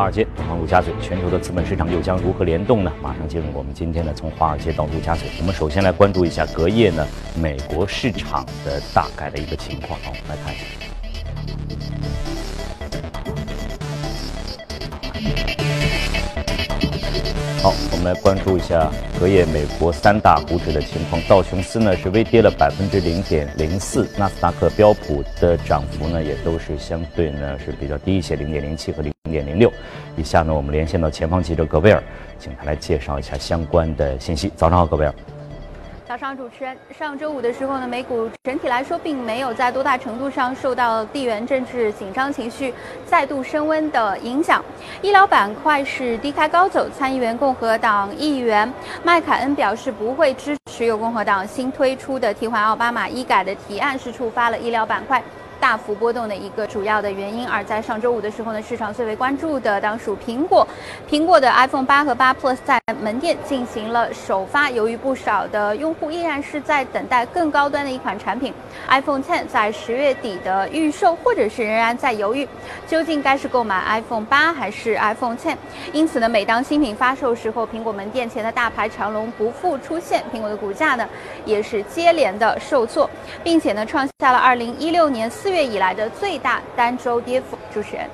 华尔街，东方陆家嘴，全球的资本市场又将如何联动呢？马上进入我们今天的从华尔街到陆家嘴。我们首先来关注一下隔夜呢美国市场的大概的一个情况。好，我们来看一下。好，我们来关注一下隔夜美国三大股指的情况。道琼斯呢是微跌了百分之零点零四，纳斯达克、标普的涨幅呢也都是相对呢是比较低一些，零点零七和零点零六。以下呢我们连线到前方记者葛贝尔，请他来介绍一下相关的信息。早上好，葛贝尔。早上，主持人。上周五的时候呢，美股整体来说并没有在多大程度上受到地缘政治紧张情绪再度升温的影响。医疗板块是低开高走，参议员共和党议员麦凯恩表示不会支持由共和党新推出的替换奥巴马医改的提案，是触发了医疗板块。大幅波动的一个主要的原因，而在上周五的时候呢，市场最为关注的当属苹果。苹果的 iPhone 八和八 Plus 在门店进行了首发，由于不少的用户依然是在等待更高端的一款产品，iPhone Ten 在十月底的预售，或者是仍然在犹豫，究竟该是购买 iPhone 八还是 iPhone Ten。因此呢，每当新品发售时候，苹果门店前的大排长龙不复出现，苹果的股价呢也是接连的受挫，并且呢创下了二零一六年四。月以来的最大单周跌幅。主持人，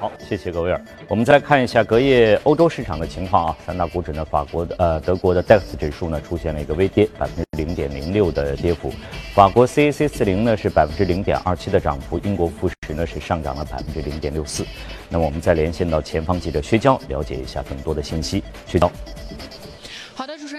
好，谢谢各位。我们再看一下隔夜欧洲市场的情况啊，三大股指呢，法国的呃德国的 DAX 指数呢出现了一个微跌，百分之零点零六的跌幅。法国 CAC 四零呢是百分之零点二七的涨幅，英国富时呢是上涨了百分之零点六四。那么我们再连线到前方记者薛娇，了解一下更多的信息。薛娇。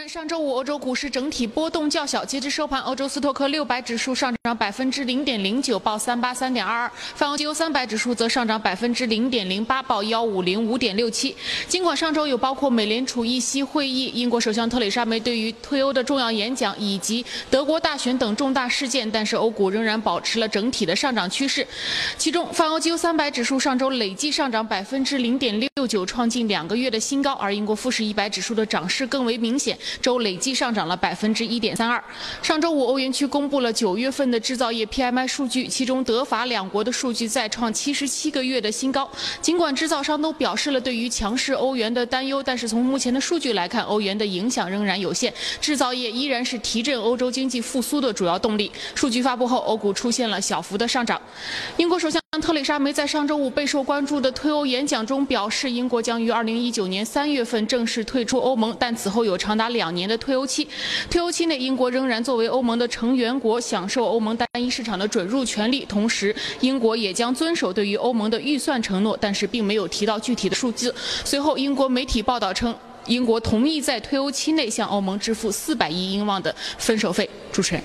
上周五欧洲股市整体波动较小，截至收盘，欧洲斯托克六百指数上涨百分之零点零九，报三八三点二二；泛欧绩优三百指数则上涨百分之零点零八，报幺五零五点六七。尽管上周有包括美联储议息会议、英国首相特蕾莎梅对于退欧的重要演讲以及德国大选等重大事件，但是欧股仍然保持了整体的上涨趋势。其中，泛欧绩优三百指数上周累计上涨百分之零点六九，创近两个月的新高，而英国富时一百指数的涨势更为。明显，周累计上涨了百分之一点三二。上周五，欧元区公布了九月份的制造业 PMI 数据，其中德法两国的数据再创七十七个月的新高。尽管制造商都表示了对于强势欧元的担忧，但是从目前的数据来看，欧元的影响仍然有限。制造业依然是提振欧洲经济复苏的主要动力。数据发布后，欧股出现了小幅的上涨。英国首相特蕾莎梅在上周五备受关注的退欧演讲中表示，英国将于二零一九年三月份正式退出欧盟，但此后有。长达两年的退欧期，退欧期内，英国仍然作为欧盟的成员国，享受欧盟单一市场的准入权利。同时，英国也将遵守对于欧盟的预算承诺，但是并没有提到具体的数字。随后，英国媒体报道称，英国同意在退欧期内向欧盟支付四百亿英镑的分手费。主持人，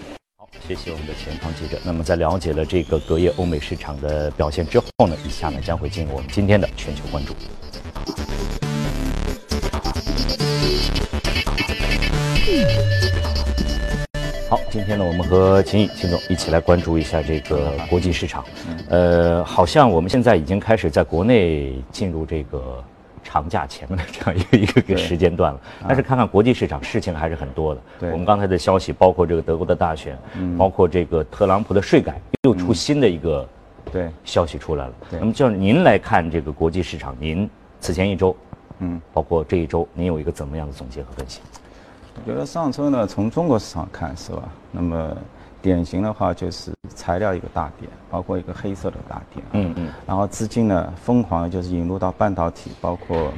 谢谢我们的前方记者。那么，在了解了这个隔夜欧美市场的表现之后呢，以下呢将会进入我们今天的全球关注。好，今天呢，我们和秦毅秦总一起来关注一下这个国际市场。呃，好像我们现在已经开始在国内进入这个长假前面的这样一个一个个 时间段了。但是看看国际市场，事情还是很多的。我们刚才的消息包括这个德国的大选，包括这个特朗普的税改，又出新的一个对消息出来了。那么就您来看这个国际市场，您此前一周，嗯，包括这一周，您有一个怎么样的总结和分析？我觉得上周呢，从中国市场看是吧？那么典型的话就是材料一个大跌，包括一个黑色的大跌。嗯嗯。然后资金呢疯狂就是引入到半导体，包括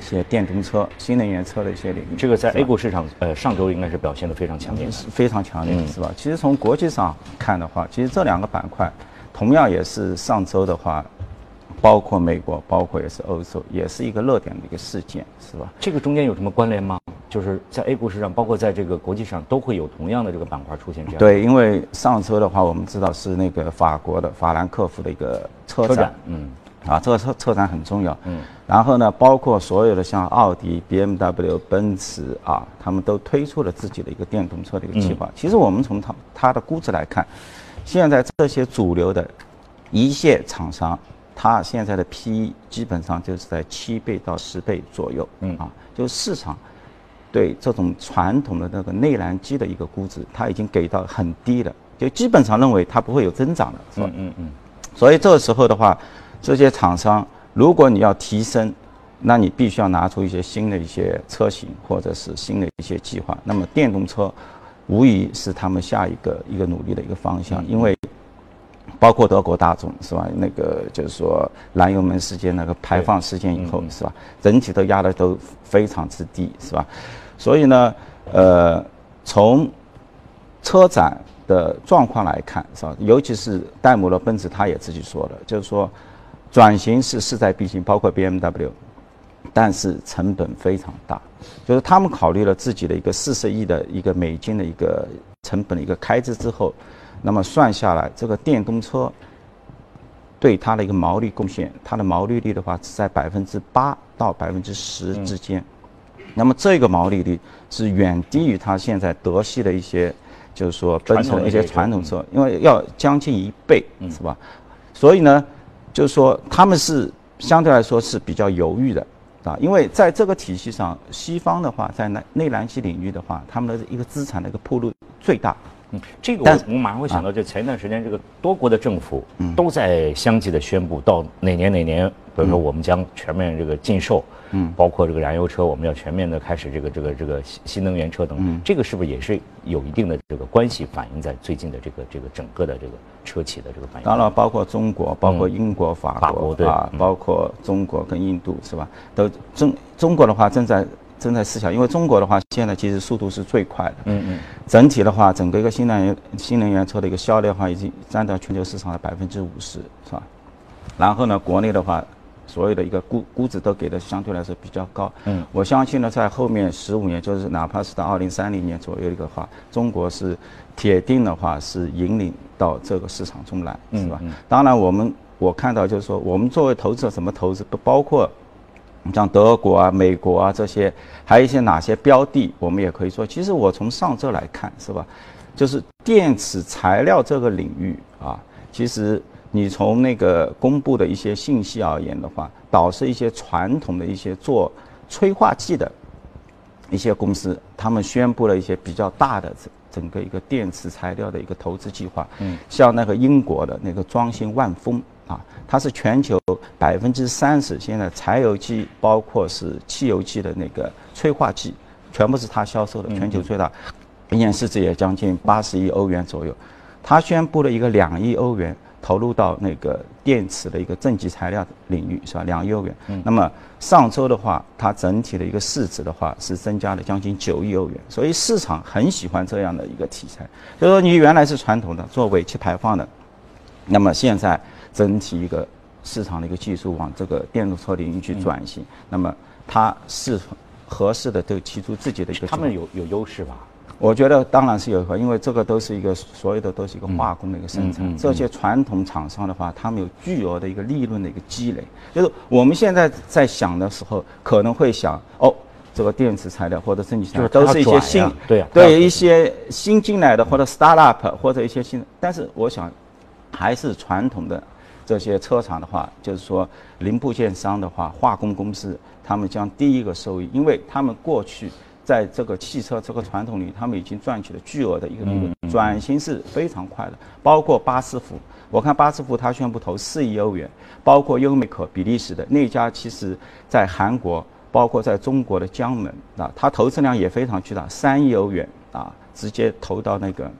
一些电动车、新能源车的一些领域。这个在 A 股市场，呃，上周应该是表现的非常强烈，非常强烈，是吧？其实从国际上看的话，其实这两个板块同样也是上周的话，包括美国，包括也是欧洲，也是一个热点的一个事件，是吧？这个中间有什么关联吗？就是在 A 股市场，包括在这个国际上，都会有同样的这个板块出现这样。对，因为上车的话，我们知道是那个法国的法兰克福的一个车展，嗯，啊，这个车车展很重要，嗯。然后呢，包括所有的像奥迪、BMW、奔驰啊，他们都推出了自己的一个电动车的一个计划。其实我们从它它的估值来看，现在这些主流的一线厂商，它现在的 PE 基本上就是在七倍到十倍左右，嗯啊，就市场。对这种传统的那个内燃机的一个估值，它已经给到很低了，就基本上认为它不会有增长了，是吧？嗯嗯嗯。所以这个时候的话，这些厂商如果你要提升，那你必须要拿出一些新的一些车型或者是新的一些计划。那么电动车，无疑是他们下一个一个努力的一个方向，因为包括德国大众是吧？那个就是说燃油门事件那个排放事件以后是吧？整体都压的都非常之低是吧？所以呢，呃，从车展的状况来看是吧？尤其是戴姆勒奔驰，他也自己说了，就是说转型是势在必行，包括 BMW。但是成本非常大，就是他们考虑了自己的一个四十亿的一个美金的一个成本的一个开支之后，那么算下来，这个电动车对它的一个毛利贡献，它的毛利率的话是在百分之八到百分之十之间，那么这个毛利率是远低于它现在德系的一些，就是说奔驰的一些传统车，因为要将近一倍，是吧？所以呢，就是说他们是相对来说是比较犹豫的。啊，因为在这个体系上，西方的话，在内内燃机领域的话，他们的一个资产的一个铺路最大。嗯，这个我我马上会想到，就前一段时间，这个多国的政府都在相继的宣布，到哪年哪年，比如说我们将全面这个禁售，嗯，包括这个燃油车，我们要全面的开始这个这个这个新新能源车等，嗯，这个是不是也是有一定的这个关系，反映在最近的这个这个整个的这个车企的这个反应？当然，包括中国，包括英国、法国，对。啊，包括中国跟印度是吧？都中中国的话正在。正在思考，因为中国的话，现在其实速度是最快的。嗯嗯。整体的话，整个一个新能源新能源车的一个销量的话，已经占到全球市场的百分之五十，是吧？然后呢，国内的话，所有的一个估估值都给的相对来说比较高。嗯。我相信呢，在后面十五年，就是哪怕是到二零三零年左右的话，中国是铁定的话是引领到这个市场中来，是吧？嗯。当然，我们我看到就是说，我们作为投资者，怎么投资不包括。像德国啊、美国啊这些，还有一些哪些标的，我们也可以说，其实我从上周来看，是吧？就是电池材料这个领域啊，其实你从那个公布的一些信息而言的话，导致一些传统的一些做催化剂的一些公司，他们宣布了一些比较大的整整个一个电池材料的一个投资计划。嗯。像那个英国的那个庄心万丰。啊，它是全球百分之三十，现在柴油机包括是汽油机的那个催化剂，全部是它销售的，全球最大，一年市值也将近八十亿欧元左右。它宣布了一个两亿欧元投入到那个电池的一个正极材料领域，是吧？两亿欧元。那么上周的话，它整体的一个市值的话是增加了将近九亿欧元，所以市场很喜欢这样的一个题材。就说你原来是传统的做尾气排放的，那么现在。整体一个市场的一个技术往这个电动车领域去转型，那么它是合适的，都提出自己的一个。他们有有优势吧？我觉得当然是有，因为这个都是一个所有的都是一个化工的一个生产。这些传统厂商的话，他们有巨额的一个利润的一个积累。就是我们现在在想的时候，可能会想哦，这个电池材料或者正极材料都是一些新对对一些新进来的或者 startup 或者一些新，但是我想还是传统的。这些车厂的话，就是说零部件商的话，化工公司，他们将第一个受益，因为他们过去在这个汽车这个传统里，他们已经赚取了巨额的一个利润，转型是非常快的。包括巴斯夫，我看巴斯夫他宣布投四亿欧元，包括优美可比利时的那家，其实在韩国，包括在中国的江门啊，它投资量也非常巨大，三亿欧元啊，直接投到那个。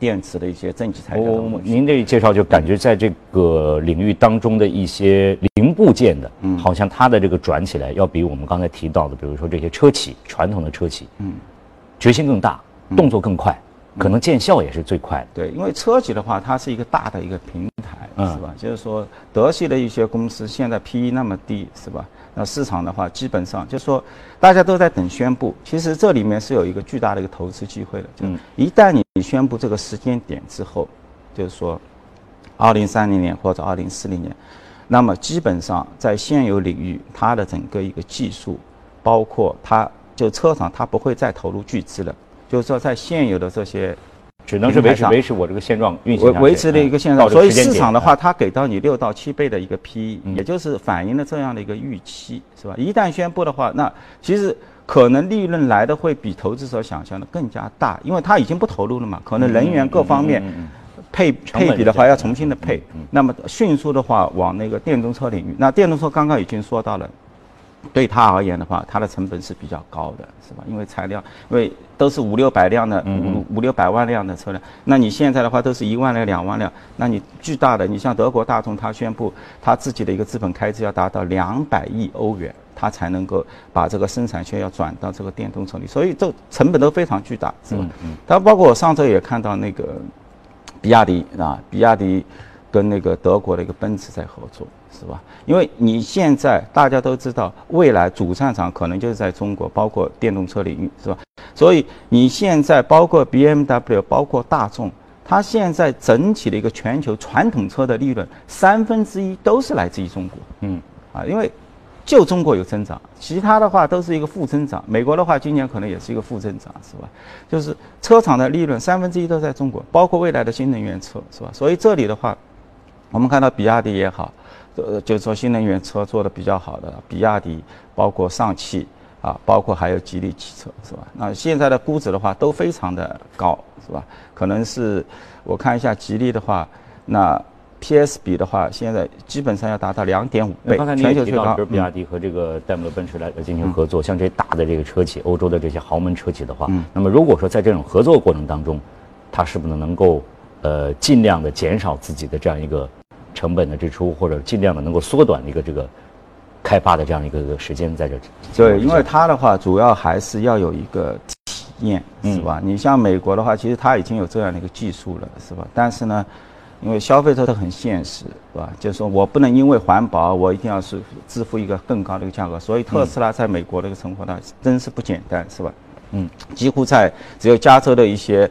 电池的一些正极材料。哦，您这一介绍就感觉在这个领域当中的一些零部件的，嗯，好像它的这个转起来要比我们刚才提到的，比如说这些车企传统的车企，嗯，决心更大，动作更快，可能见效也是最快的。对，因为车企的话，它是一个大的一个平台，是吧？就是说德系的一些公司现在 P E 那么低，是吧？那市场的话，基本上就是说，大家都在等宣布。其实这里面是有一个巨大的一个投资机会的。就一旦你宣布这个时间点之后，就是说，二零三零年或者二零四零年，那么基本上在现有领域，它的整个一个技术，包括它就车厂，它不会再投入巨资了。就是说，在现有的这些。只能是维持维持我这个现状运行维维持的一个现状，所以市场的话，它给到你六到七倍的一个 PE，也就是反映了这样的一个预期，是吧？一旦宣布的话，那其实可能利润来的会比投资者想象的更加大，因为他已经不投入了嘛，可能人员各方面。配配比的话要重新的配，那么迅速的话往那个电动车领域，那电动车刚刚已经说到了。对他而言的话，它的成本是比较高的，是吧？因为材料，因为都是五六百辆的，五五六百万辆的车辆，那你现在的话都是一万辆、两万辆，那你巨大的，你像德国大众，它宣布它自己的一个资本开支要达到两百亿欧元，它才能够把这个生产线要转到这个电动车里，所以这成本都非常巨大，是吧？嗯它包括我上周也看到那个比亚迪啊，比亚迪跟那个德国的一个奔驰在合作。是吧？因为你现在大家都知道，未来主战场可能就是在中国，包括电动车领域，是吧？所以你现在包括 B M W，包括大众，它现在整体的一个全球传统车的利润三分之一都是来自于中国。嗯，啊，因为就中国有增长，其他的话都是一个负增长。美国的话，今年可能也是一个负增长，是吧？就是车厂的利润三分之一都在中国，包括未来的新能源车，是吧？所以这里的话，我们看到比亚迪也好。呃，就是说新能源车做的比较好的，比亚迪，包括上汽啊，包括还有吉利汽车，是吧？那现在的估值的话都非常的高，是吧？可能是我看一下吉利的话，那 PS 比的话，现在基本上要达到两点五倍。刚才你也提到，比如比亚迪和这个戴姆勒奔驰来进行合作，像这些大的这个车企，欧洲的这些豪门车企的话，那么如果说在这种合作过程当中，它是不是能够呃尽量的减少自己的这样一个。成本的支出，或者尽量的能够缩短一个这个开发的这样一个时间在这。对，因为它的话主要还是要有一个体验，是吧？你像美国的话，其实它已经有这样的一个技术了，是吧？但是呢，因为消费者都很现实，是吧？就是说我不能因为环保，我一定要是支付一个更高的一个价格。所以特斯拉在美国的一个存活呢，真是不简单，是吧？嗯，几乎在只有加州的一些。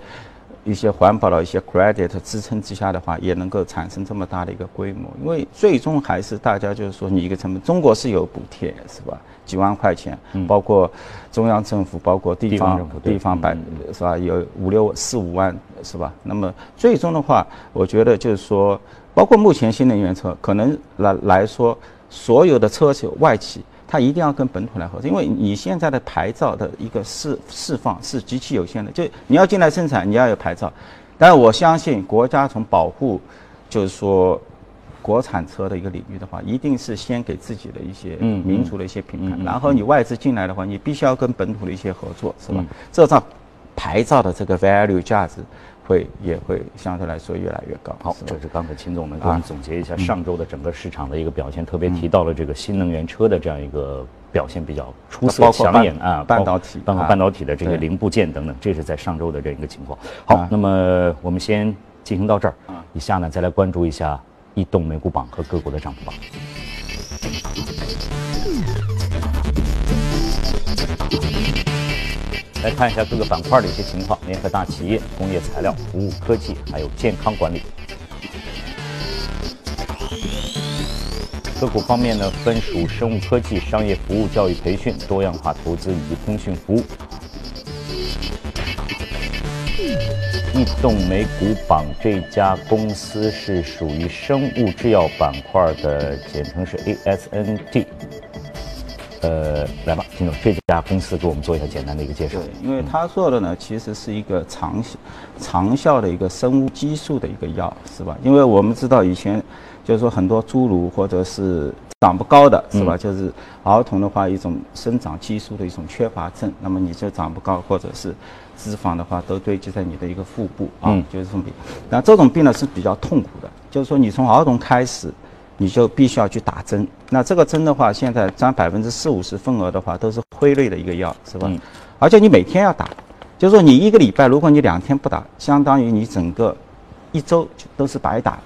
一些环保的一些 credit 支撑之下的话，也能够产生这么大的一个规模。因为最终还是大家就是说，你一个成本，中国是有补贴是吧？几万块钱，包括中央政府，包括地方地方百是吧？有五六四五万是吧？那么最终的话，我觉得就是说，包括目前新能源车，可能来来说，所有的车企外企。它一定要跟本土来合作，因为你现在的牌照的一个释释放是极其有限的，就你要进来生产，你要有牌照。但是我相信国家从保护，就是说国产车的一个领域的话，一定是先给自己的一些民族的一些品牌，然后你外资进来的话，你必须要跟本土的一些合作，是吧？这张牌照的这个 value 价值。会也会相对来说越来越高。好，这是刚才秦总能给我们总结一下上周的整个市场的一个表现，特别提到了这个新能源车的这样一个表现比较出色、抢眼啊，半导体、包括半导体的这个零部件等等，这是在上周的这样一个情况。好，那么我们先进行到这儿，以下呢再来关注一下异动美股榜和个股的涨幅榜。来看一下各个板块的一些情况：联合大企业、工业材料、服务科技，还有健康管理。个股方面呢，分属生物科技、商业服务、教育培训、多样化投资以及通讯服务。易动美股榜这家公司是属于生物制药板块的，简称是 ASNT。呃，来吧，金总，这家公司给我们做一下简单的一个介绍。对，因为他做的呢，其实是一个长效、长效的一个生物激素的一个药，是吧？因为我们知道以前，就是说很多侏儒或者是长不高的，是吧？就是儿童的话，一种生长激素的一种缺乏症，那么你就长不高，或者是脂肪的话都堆积在你的一个腹部啊，就是这种病。那这种病呢是比较痛苦的，就是说你从儿童开始。你就必须要去打针，那这个针的话，现在占百分之四五十份额的话，都是辉瑞的一个药，是吧？嗯。而且你每天要打，就是说你一个礼拜，如果你两天不打，相当于你整个一周都是白打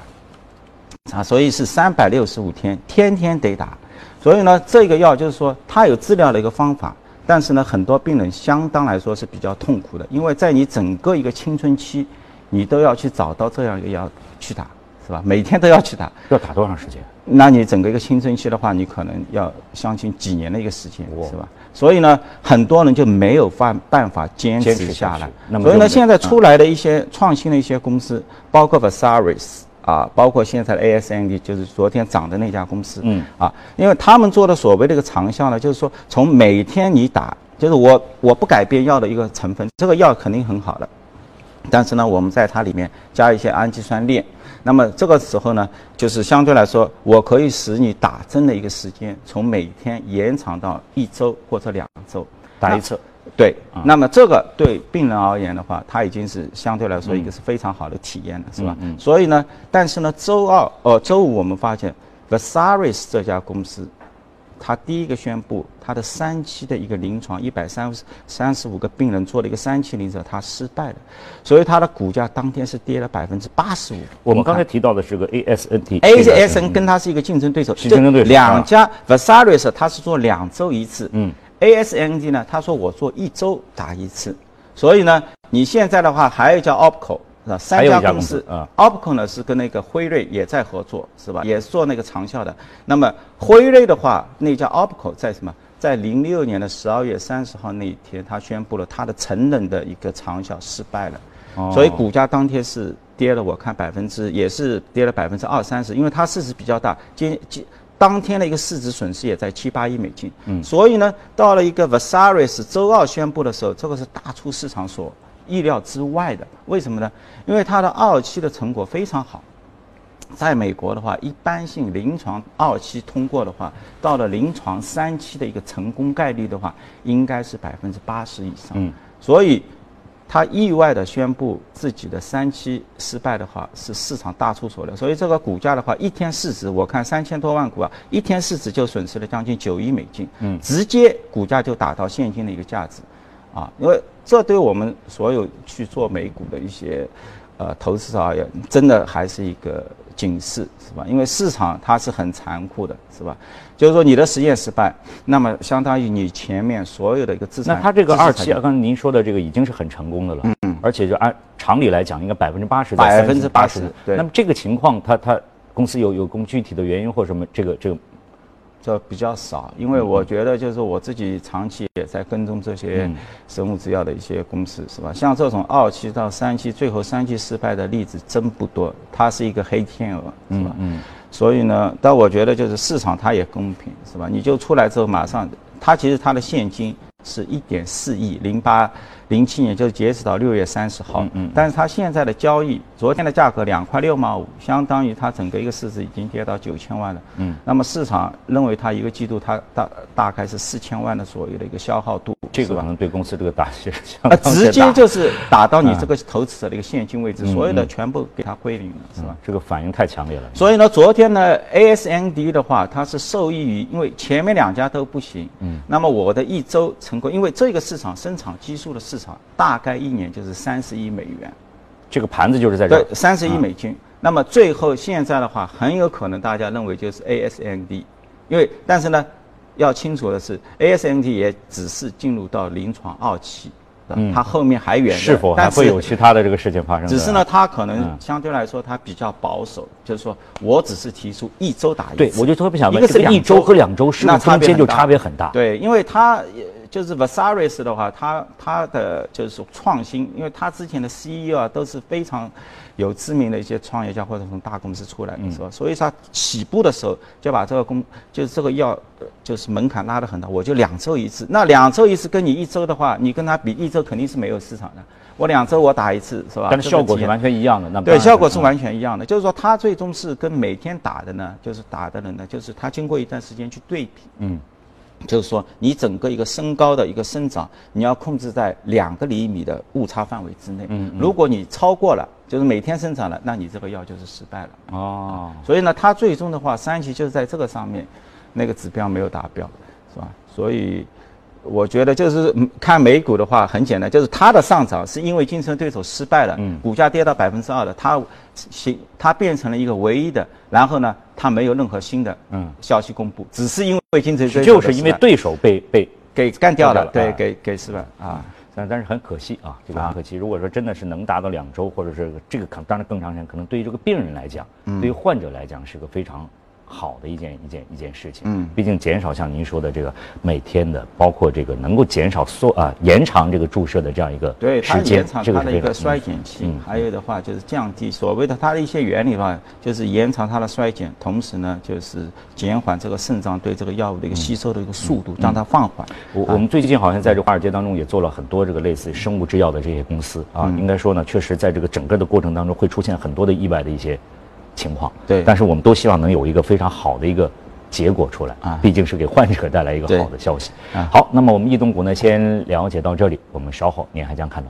的，啊，所以是三百六十五天，天天得打。所以呢，这个药就是说它有治疗的一个方法，但是呢，很多病人相当来说是比较痛苦的，因为在你整个一个青春期，你都要去找到这样一个药去打。是吧？每天都要去打，要打多长时间？那你整个一个青春期的话，你可能要相信几年的一个时间，是吧？所以呢，很多人就没有办办法坚持下来。所以呢，现在出来的一些创新的一些公司，包括 Versaris 啊，包括现在的 ASND，就是昨天涨的那家公司，嗯，啊，因为他们做的所谓的一个长效呢，就是说从每天你打，就是我我不改变药的一个成分，这个药肯定很好的。但是呢，我们在它里面加一些氨基酸链。那么这个时候呢，就是相对来说，我可以使你打针的一个时间从每天延长到一周或者两周打一次。对，那么这个对病人而言的话，它已经是相对来说一个是非常好的体验了，是吧？嗯。所以呢，但是呢，周二呃周五我们发现 v a s a r i s 这家公司，它第一个宣布他的三期的一个临床一百三十三十五个病人做了一个三期临床，他失败了，所以他的股价当天是跌了百分之八十五。我们刚才提到的是个 ASNT，ASN 跟它是一个竞争对手，竞争对手。两家 v a s a r i s 它是做两周一次，嗯。ASND 呢？他说我做一周打一次，所以呢，你现在的话还有叫 OPCO 是吧？三家公司啊，OPCO 呢是跟那个辉瑞也在合作是吧？也是做那个长效的。那么辉瑞的话，那家 OPCO 在什么？在零六年的十二月三十号那一天，他宣布了他的成人的一个长效失败了，所以股价当天是跌了，我看百分之也是跌了百分之二三十，因为它市值比较大，今今。当天的一个市值损失也在七八亿美金，嗯，所以呢，到了一个 v a s a r i s 周二宣布的时候，这个是大出市场所意料之外的。为什么呢？因为它的二期的成果非常好，在美国的话，一般性临床二期通过的话，到了临床三期的一个成功概率的话，应该是百分之八十以上，嗯，所以。他意外的宣布自己的三期失败的话，是市场大出所料。所以这个股价的话，一天市值我看三千多万股啊，一天市值就损失了将近九亿美金，嗯，直接股价就打到现金的一个价值，啊，因为这对我们所有去做美股的一些，呃，投资者而言，真的还是一个。警示是吧？因为市场它是很残酷的，是吧？就是说你的实验失败，那么相当于你前面所有的一个资产。那它这个二期，刚才您说的这个已经是很成功的了，嗯，而且就按常理来讲，应该百分之八十。百分之八十，对。那么这个情况，它它公司有有公具体的原因或什么？这个这个。这比较少，因为我觉得就是我自己长期也在跟踪这些生物制药的一些公司，是吧？像这种二期到三期，最后三期失败的例子真不多，它是一个黑天鹅，是吧？嗯。所以呢，但我觉得就是市场它也公平，是吧？你就出来之后马上，它其实它的现金是一点四亿零八。零七年就是截止到六月三十号，嗯嗯，但是它现在的交易，昨天的价格两块六毛五，相当于它整个一个市值已经跌到九千万了，嗯，那么市场认为它一个季度它大大概是四千万的左右的一个消耗度，这个可能对公司这个打击相当直接就是打到你这个投资者的一个现金位置，所有的全部给它归零了，是吧？这个反应太强烈了。所以呢，昨天呢，ASND 的话，它是受益于因为前面两家都不行，嗯，那么我的一周成功，因为这个市场生产基数的市场。大概一年就是三十亿美元，这个盘子就是在这。对，三十亿美金。那么最后现在的话，很有可能大家认为就是 ASND，因为但是呢，要清楚的是，ASND 也只是进入到临床二期，嗯，它后面还远。是否还会有其他的这个事情发生？只是呢，它可能相对来说它比较保守，就是说我只是提出一周打一次。对，我就特别想问，一个是一周和两周，是那中间就差别很大。对，因为它。就是 v a s a r i s 的话，它它的就是创新，因为它之前的 CEO 啊都是非常有知名的一些创业家或者从大公司出来的，是吧？所以它起步的时候就把这个公就是这个药就是门槛拉得很大，我就两周一次。那两周一次跟你一周的话，你跟他比，一周肯定是没有市场的。我两周我打一次，是吧？但是效果是完全一样的，那对效果是完全一样的。就是说，他最终是跟每天打的呢，就是打的人呢，就是他经过一段时间去对比，嗯。就是说，你整个一个身高的一个生长，你要控制在两个厘米的误差范围之内。嗯，如果你超过了，就是每天生长了，那你这个药就是失败了。哦，所以呢，它最终的话，三期就是在这个上面，那个指标没有达标，是吧？所以。我觉得就是看美股的话，很简单，就是它的上涨是因为竞争对手失败了，嗯。股价跌到百分之二的，它行它变成了一个唯一的，然后呢，它没有任何新的消息公布，只是因为竞争对手就是因为对手被被给干掉了，对，给给失败啊，但但是很可惜啊，这个很可惜。如果说真的是能达到两周，或者是这个可当然更长时间，可能对于这个病人来讲，对于患者来讲是个非常。好的一件一件一件事情。嗯，毕竟减少像您说的这个每天的，包括这个能够减少缩啊延长这个注射的这样一个对时间，这个它的一个衰减期。嗯，还有的话就是降低所谓的它的一些原理的话，就是延长它的衰减，同时呢就是减缓这个肾脏对这个药物的一个吸收的一个速度，让它放缓。我我们最近好像在这华尔街当中也做了很多这个类似生物制药的这些公司啊，应该说呢，确实在这个整个的过程当中会出现很多的意外的一些。情况。对，但是我们都希望能有一个非常好的一个结果出来啊，毕竟是给患者带来一个好的消息。好，那么我们异动股呢，先了解到这里，我们稍后您还将看到。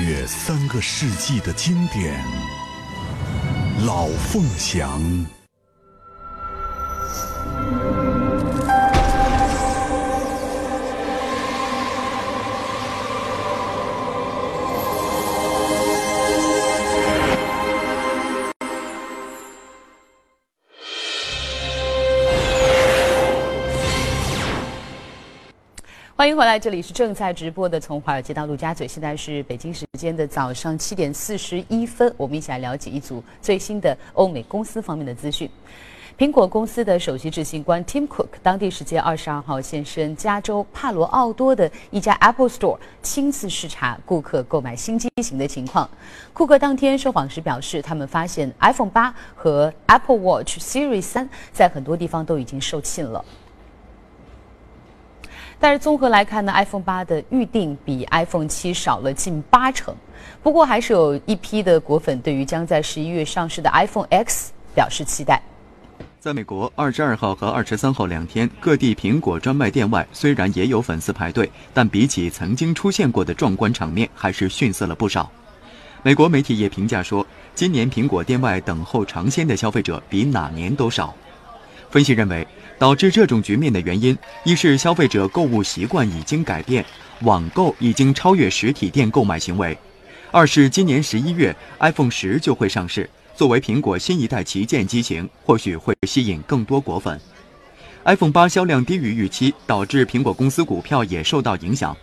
约三个世纪的经典，《老凤祥》。欢迎回来，这里是正在直播的《从华尔街到陆家嘴》，现在是北京时间的早上七点四十一分，我们一起来了解一组最新的欧美公司方面的资讯。苹果公司的首席执行官 Tim Cook 当地时间二十二号现身加州帕罗奥多的一家 Apple Store，亲自视察顾客购买新机型的情况。库克当天受访时表示，他们发现 iPhone 八和 Apple Watch Series 三在很多地方都已经售罄了。但是综合来看呢，iPhone 八的预定比 iPhone 七少了近八成。不过还是有一批的果粉对于将在十一月上市的 iPhone X 表示期待。在美国，二十二号和二十三号两天，各地苹果专卖店外虽然也有粉丝排队，但比起曾经出现过的壮观场面，还是逊色了不少。美国媒体也评价说，今年苹果店外等候尝鲜的消费者比哪年都少。分析认为。导致这种局面的原因，一是消费者购物习惯已经改变，网购已经超越实体店购买行为；二是今年十一月 iPhone 十就会上市，作为苹果新一代旗舰机型，或许会吸引更多果粉。iPhone 八销量低于预期，导致苹果公司股票也受到影响。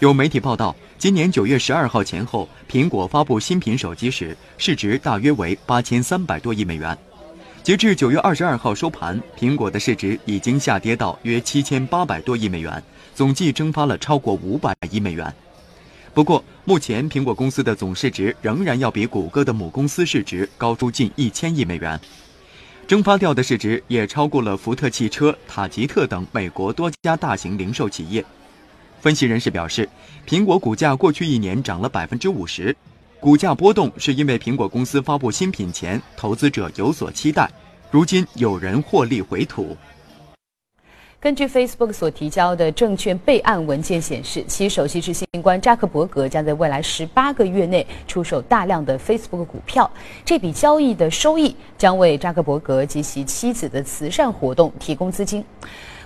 有媒体报道，今年九月十二号前后，苹果发布新品手机时，市值大约为八千三百多亿美元。截至九月二十二号收盘，苹果的市值已经下跌到约七千八百多亿美元，总计蒸发了超过五百亿美元。不过，目前苹果公司的总市值仍然要比谷歌的母公司市值高出近一千亿美元，蒸发掉的市值也超过了福特汽车、塔吉特等美国多家大型零售企业。分析人士表示，苹果股价过去一年涨了百分之五十。股价波动是因为苹果公司发布新品前，投资者有所期待，如今有人获利回吐。根据 Facebook 所提交的证券备案文件显示，其首席执行官扎克伯格将在未来十八个月内出售大量的 Facebook 股票，这笔交易的收益将为扎克伯格及其妻子的慈善活动提供资金。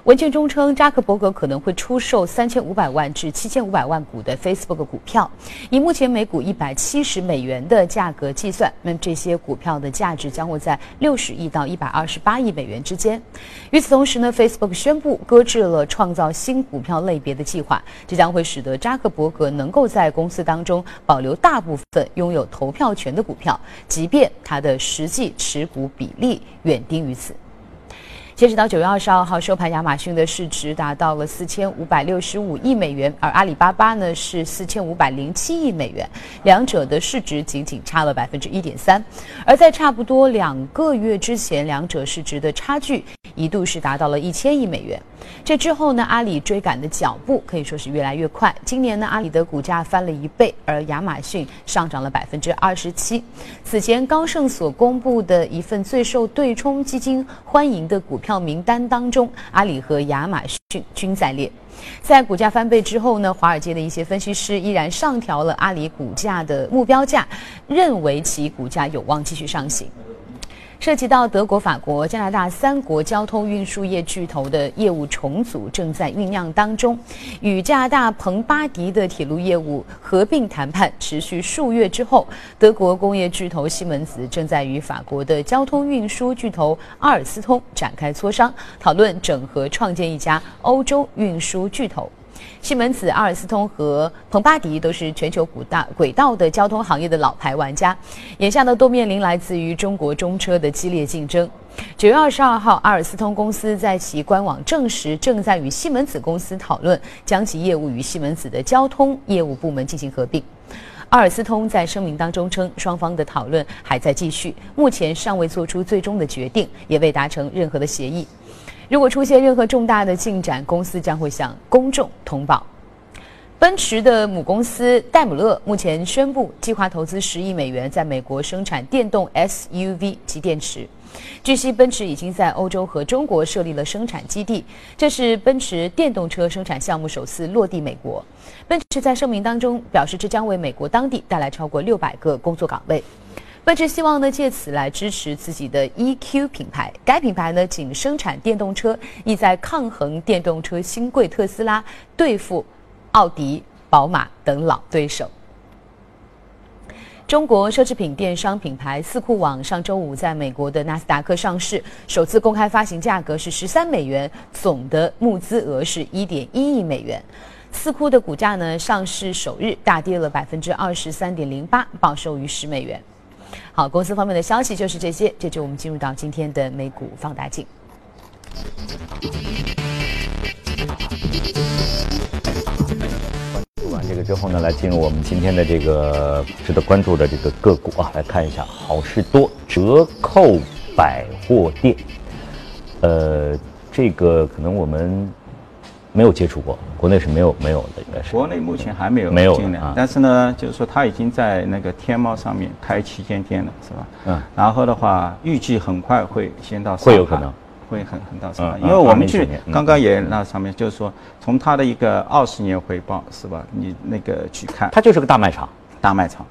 文件中称，扎克伯格可能会出售三千五百万至七千五百万股的 Facebook 股票，以目前每股一百七十美元的价格计算，那这些股票的价值将会在六十亿到一百二十八亿美元之间。与此同时呢，Facebook 宣布搁置了创造新股票类别的计划，这将会使得扎克伯格能够在公司当中保留大部分拥有投票权的股票，即便他的实际持股比例远低于此。截止到九月二十二号收盘，亚马逊的市值达到了四千五百六十五亿美元，而阿里巴巴呢是四千五百零七亿美元，两者的市值仅仅差了百分之一点三。而在差不多两个月之前，两者市值的差距一度是达到了一千亿美元。这之后呢，阿里追赶的脚步可以说是越来越快。今年呢，阿里的股价翻了一倍，而亚马逊上涨了百分之二十七。此前高盛所公布的一份最受对冲基金欢迎的股票名单当中，阿里和亚马逊均在列。在股价翻倍之后呢，华尔街的一些分析师依然上调了阿里股价的目标价，认为其股价有望继续上行。涉及到德国、法国、加拿大三国交通运输业巨头的业务重组正在酝酿当中，与加拿大彭巴迪的铁路业务合并谈判持续数月之后，德国工业巨头西门子正在与法国的交通运输巨头阿尔斯通展开磋商，讨论整合创建一家欧洲运输巨头。西门子、阿尔斯通和彭巴迪都是全球古大轨道的交通行业的老牌玩家，眼下呢都面临来自于中国中车的激烈竞争。九月二十二号，阿尔斯通公司在其官网证实，正在与西门子公司讨论将其业务与西门子的交通业务部门进行合并。阿尔斯通在声明当中称，双方的讨论还在继续，目前尚未做出最终的决定，也未达成任何的协议。如果出现任何重大的进展，公司将会向公众通报。奔驰的母公司戴姆勒目前宣布计划投资十亿美元在美国生产电动 SUV 及电池。据悉，奔驰已经在欧洲和中国设立了生产基地，这是奔驰电动车生产项目首次落地美国。奔驰在声明当中表示，这将为美国当地带来超过六百个工作岗位。奔驰希望呢借此来支持自己的 EQ 品牌。该品牌呢仅生产电动车，意在抗衡电动车新贵特斯拉，对付奥迪、宝马等老对手。中国奢侈品电商品牌四库网上周五在美国的纳斯达克上市，首次公开发行价格是十三美元，总的募资额是一点一亿美元。四库的股价呢上市首日大跌了百分之二十三点零八，报收于十美元。好，公司方面的消息就是这些。这就我们进入到今天的美股放大镜。关注完这个之后呢，来进入我们今天的这个值得关注的这个个股啊，来看一下好事多折扣百货店。呃，这个可能我们。没有接触过，国内是没有没有的，应该是。国内目前还没有没有进来，但是呢，就是说它已经在那个天猫上面开旗舰店了，是吧？嗯。然后的话，预计很快会先到上海。会有可能。会很很到上海，因为我们去刚刚也那上面就是说，从它的一个二十年回报是吧？你那个去看，它就是个大卖场，大卖场。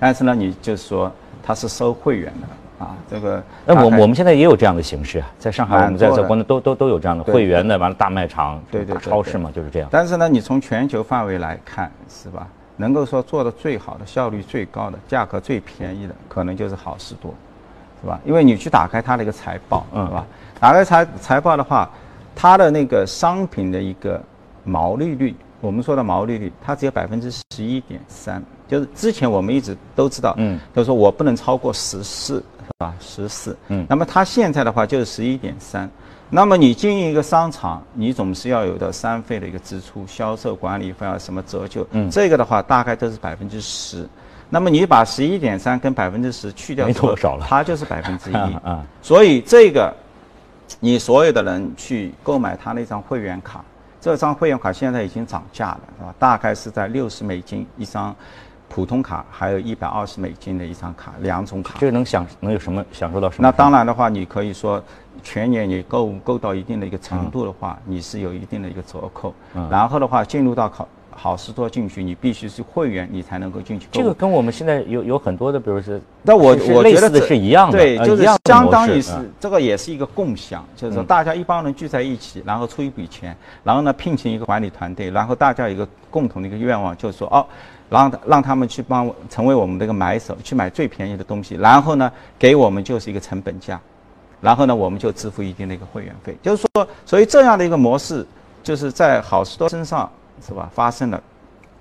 但是呢，你就是说它是收会员的。啊，这个那我我们现在也有这样的形式啊，在上海我们在在国内都都都有这样的会员的，完了大卖场、对对超市嘛，就是这样。但是呢，你从全球范围来看，是吧？能够说做的最好的、效率最高的、价格最便宜的，可能就是好事多，是吧？因为你去打开它的一个财报，嗯是吧？打开财财报的话，它的那个商品的一个毛利率，我们说的毛利率，它只有百分之十一点三，就是之前我们一直都知道，嗯，就是说我不能超过十四。啊，十四，嗯，那么它现在的话就是十一点三，那么你经营一个商场，你总是要有的三费的一个支出，销售管理费啊，什么折旧，嗯，这个的话大概都是百分之十，那么你把十一点三跟百分之十去掉，没多少了，它就是百分之一，啊，所以这个，你所有的人去购买他那张会员卡，这张会员卡现在已经涨价了，是吧？大概是在六十美金一张。普通卡还有一百二十美金的一张卡，两种卡，这个能享能有什么享受到什么？那当然的话，你可以说全年你购购到一定的一个程度的话，你是有一定的一个折扣。嗯然后的话，进入到考好事多进去，你必须是会员，你才能够进去。这个跟我们现在有有很多的，比如说，那我我觉得是一样的，对，就是相当于是这个也是一个共享，就是说大家一帮人聚在一起，然后出一笔钱，然后呢聘请一个管理团队，然后大家有一个共同的一个愿望，就是说哦。让让他们去帮成为我们的一个买手，去买最便宜的东西，然后呢，给我们就是一个成本价，然后呢，我们就支付一定的一个会员费。就是说，所以这样的一个模式，就是在好事多身上是吧发生了。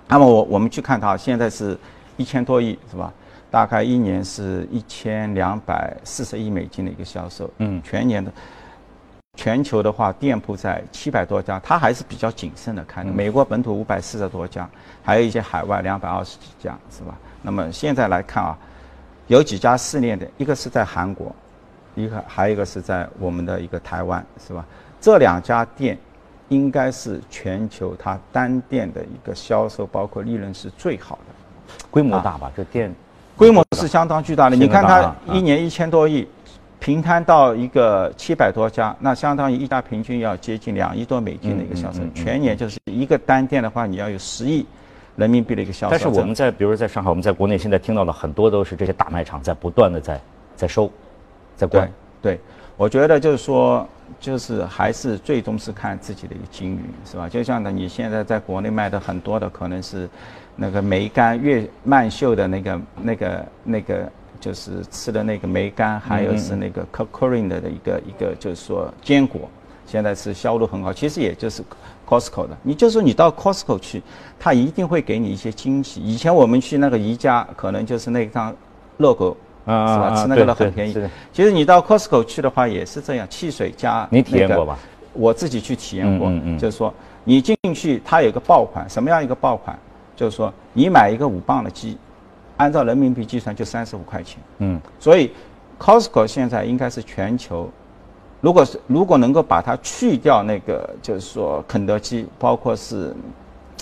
那么我我们去看它，现在是一千多亿是吧？大概一年是一千两百四十亿美金的一个销售，嗯，全年的。全球的话，店铺在七百多家，它还是比较谨慎的看的。美国本土五百四十多家，还有一些海外两百二十几家，是吧？那么现在来看啊，有几家试炼的，一个是在韩国，一个还有一个是在我们的一个台湾，是吧？这两家店应该是全球它单店的一个销售，包括利润是最好的，规模大吧？这店规模是相当巨大的。你看它一年一千多亿。平摊到一个七百多家，那相当于一家平均要接近两亿多美金的一个销售，全年就是一个单店的话，你要有十亿人民币的一个销售。但是我们在，比如在上海，我们在国内现在听到的很多都是这些大卖场在不断的在在收，在关。对，我觉得就是说，就是还是最终是看自己的一个经营，是吧？就像呢，你现在在国内卖的很多的可能是那个梅干月曼秀的那个那个那个。就是吃的那个梅干，还有是那个 c o c o r i n 的一个一个，就是说坚果，现在是销路很好。其实也就是 Costco 的，你就说你到 Costco 去，他一定会给你一些惊喜。以前我们去那个宜家，可能就是那张 logo，是吧？吃那个都很便宜。其实你到 Costco 去的话也是这样，汽水加你体验过吧？我自己去体验过，就是说你进去，它有个爆款，什么样一个爆款？就是说你买一个五磅的鸡。按照人民币计算就三十五块钱，嗯，所以，Costco 现在应该是全球，如果是如果能够把它去掉那个，就是说肯德基，包括是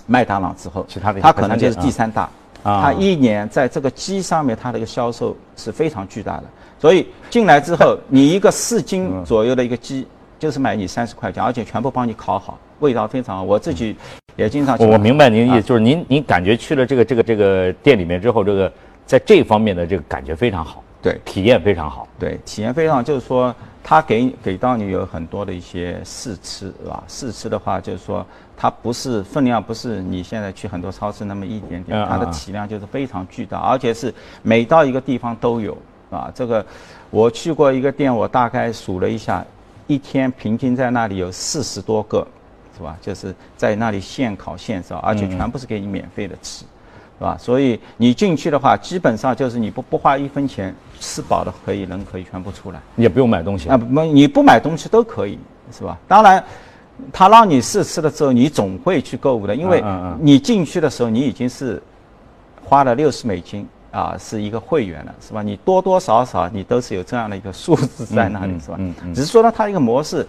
麦当劳之后，其他的它可能就是第三大，啊，它一年在这个鸡上面它的一个销售是非常巨大的，所以进来之后，你一个四斤左右的一个鸡，就是买你三十块钱，而且全部帮你烤好，味道非常好，我自己。也经常，我明白您的意思，就是您您感觉去了这个这个这个店里面之后，这个在这方面的这个感觉非常好，对，体验非常好，对，体验非常好，就是说他给给到你有很多的一些试吃，是吧？试吃的话，就是说它不是分量，不是你现在去很多超市那么一点点，它的体量就是非常巨大，而且是每到一个地方都有，啊，这个我去过一个店，我大概数了一下，一天平均在那里有四十多个。是吧？就是在那里现烤现烧，而且全部是给你免费的吃，是吧？所以你进去的话，基本上就是你不不花一分钱，吃饱了可以人可以全部出来，也不用买东西啊，不，你不买东西都可以，是吧？当然，他让你试吃了之后，你总会去购物的，因为你进去的时候你已经是花了六十美金啊，是一个会员了，是吧？你多多少少你都是有这样的一个数字在那里，是吧？只是说呢，它一个模式，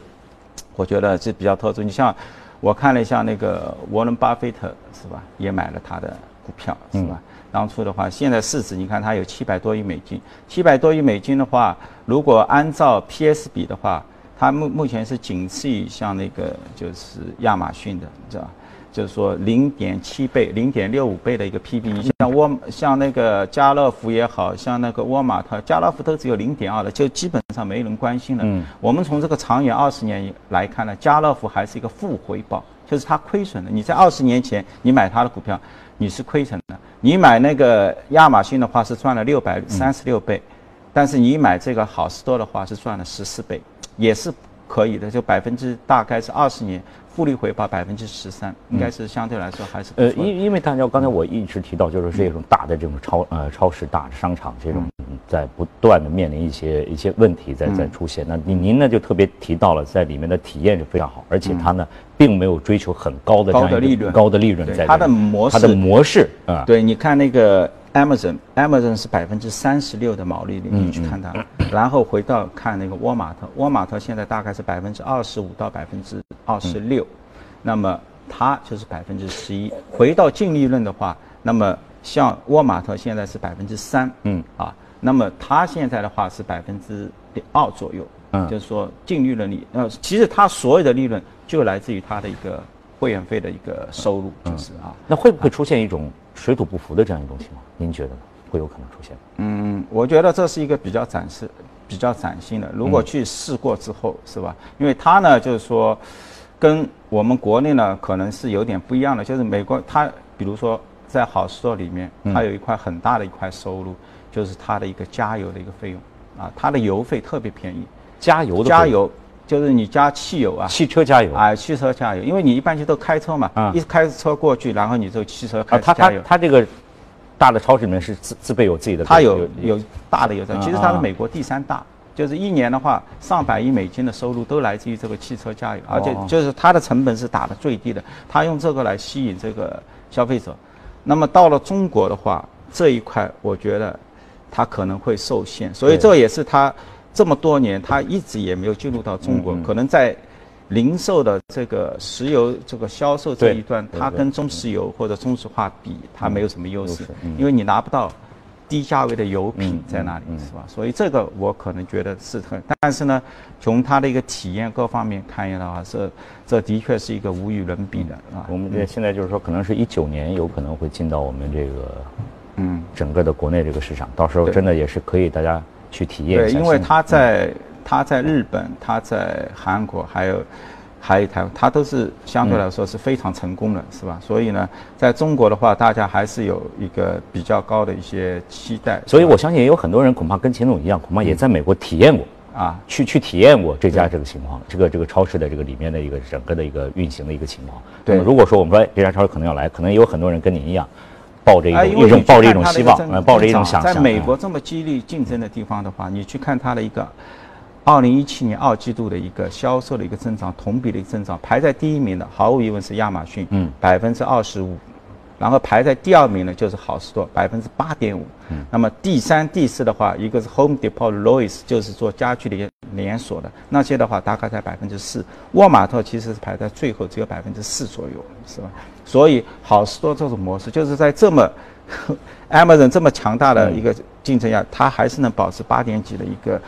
我觉得这比较特殊。你像。我看了一下那个沃伦巴菲特是吧，也买了他的股票是吧？当初的话，现在市值你看它有七百多亿美金，七百多亿美金的话，如果按照 PS 比的话，它目目前是仅次于像那个就是亚马逊的，知道吧？就是说零点七倍、零点六五倍的一个 PB，你像沃像那个家乐福也好像那个沃尔玛，它家乐福都只有零点二的，就基本上没人关心了。嗯，我们从这个长远二十年来看呢，家乐福还是一个负回报，就是它亏损的。你在二十年前你买它的股票，你是亏损的；你买那个亚马逊的话是赚了六百三十六倍，但是你买这个好事多的话是赚了十四倍，也是可以的，就百分之大概是二十年。复利回报百分之十三，应该是相对来说还是呃，因因为大家刚才我一直提到，就是这种大的这种超呃超市、大商场这种在不断的面临一些一些问题在在出现。那您您呢就特别提到了，在里面的体验是非常好，而且它呢并没有追求很高的高的利润，高的利润在它的模式，它的模式啊，对，你看那个 Amazon，Amazon 是百分之三十六的毛利率，你去看它，然后回到看那个沃尔玛特，沃尔玛特现在大概是百分之二十五到百分之二十六。那么它就是百分之十一。回到净利润的话，那么像沃尔玛特现在是百分之三，嗯啊，那么它现在的话是百分之二左右，嗯，就是说净利润率，呃，其实它所有的利润就来自于它的一个会员费的一个收入，就是啊。那会不会出现一种水土不服的这样一种情况？您觉得呢？会有可能出现？嗯，我觉得这是一个比较展示、比较崭新的。如果去试过之后，是吧？因为它呢，就是说。跟我们国内呢，可能是有点不一样的，就是美国它，比如说在好事多里面，它有一块很大的一块收入，就是它的一个加油的一个费用，啊，它的油费特别便宜，加油的加油就是你加汽油啊，汽车加油啊，汽车加油，因为你一般就都开车嘛，一开车过去，然后你就汽车开加油。它它它这个大的超市里面是自自备有自己的，它有有大的油站，其实它是美国第三大。就是一年的话，上百亿美金的收入都来自于这个汽车加油，而且就是它的成本是打的最低的，它用这个来吸引这个消费者。那么到了中国的话，这一块我觉得它可能会受限，所以这也是它这么多年它一直也没有进入到中国，可能在零售的这个石油这个销售这一段，它跟中石油或者中石化比，它没有什么优势，因为你拿不到。低价位的油品在那里是吧？所以这个我可能觉得是很，但是呢，从它的一个体验各方面看一的话，是这的确是一个无与伦比的啊。我们这现在就是说，可能是一九年有可能会进到我们这个，嗯，整个的国内这个市场，到时候真的也是可以大家去体验一下。对，因为他在他在日本，他在韩国还有。还有一台，它都是相对来说是非常成功的，是吧？所以呢，在中国的话，大家还是有一个比较高的一些期待。所以我相信也有很多人恐怕跟秦总一样，恐怕也在美国体验过啊，去去体验过这家这个情况，这个这个超市的这个里面的一个整个的一个运行的一个情况。对，如果说我们说这家超市可能要来，可能也有很多人跟您一样，抱着一种一种抱着一种希望，抱着一种想象。在美国这么激烈竞争的地方的话，你去看它的一个。二零一七年二季度的一个销售的一个增长，同比的一个增长，排在第一名的毫无疑问是亚马逊，嗯，百分之二十五，然后排在第二名呢就是好事多，百分之八点五，嗯，那么第三、第四的话，一个是 Home Depot、Lowe's，就是做家具的连锁的，那些的话大概在百分之四，沃尔玛特其实是排在最后，只有百分之四左右，是吧？所以好事多这种模式，就是在这么 Amazon 这么强大的一个竞争下，它还是能保持八点几的一个。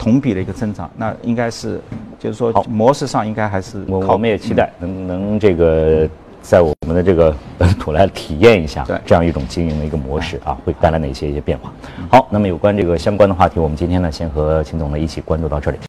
同比的一个增长，那应该是，就是说模式上应该还是我我们也期待能能这个在我们的这个本 土来体验一下这样一种经营的一个模式啊，会带来哪些一些变化？好，那么有关这个相关的话题，我们今天呢先和秦总呢一起关注到这里。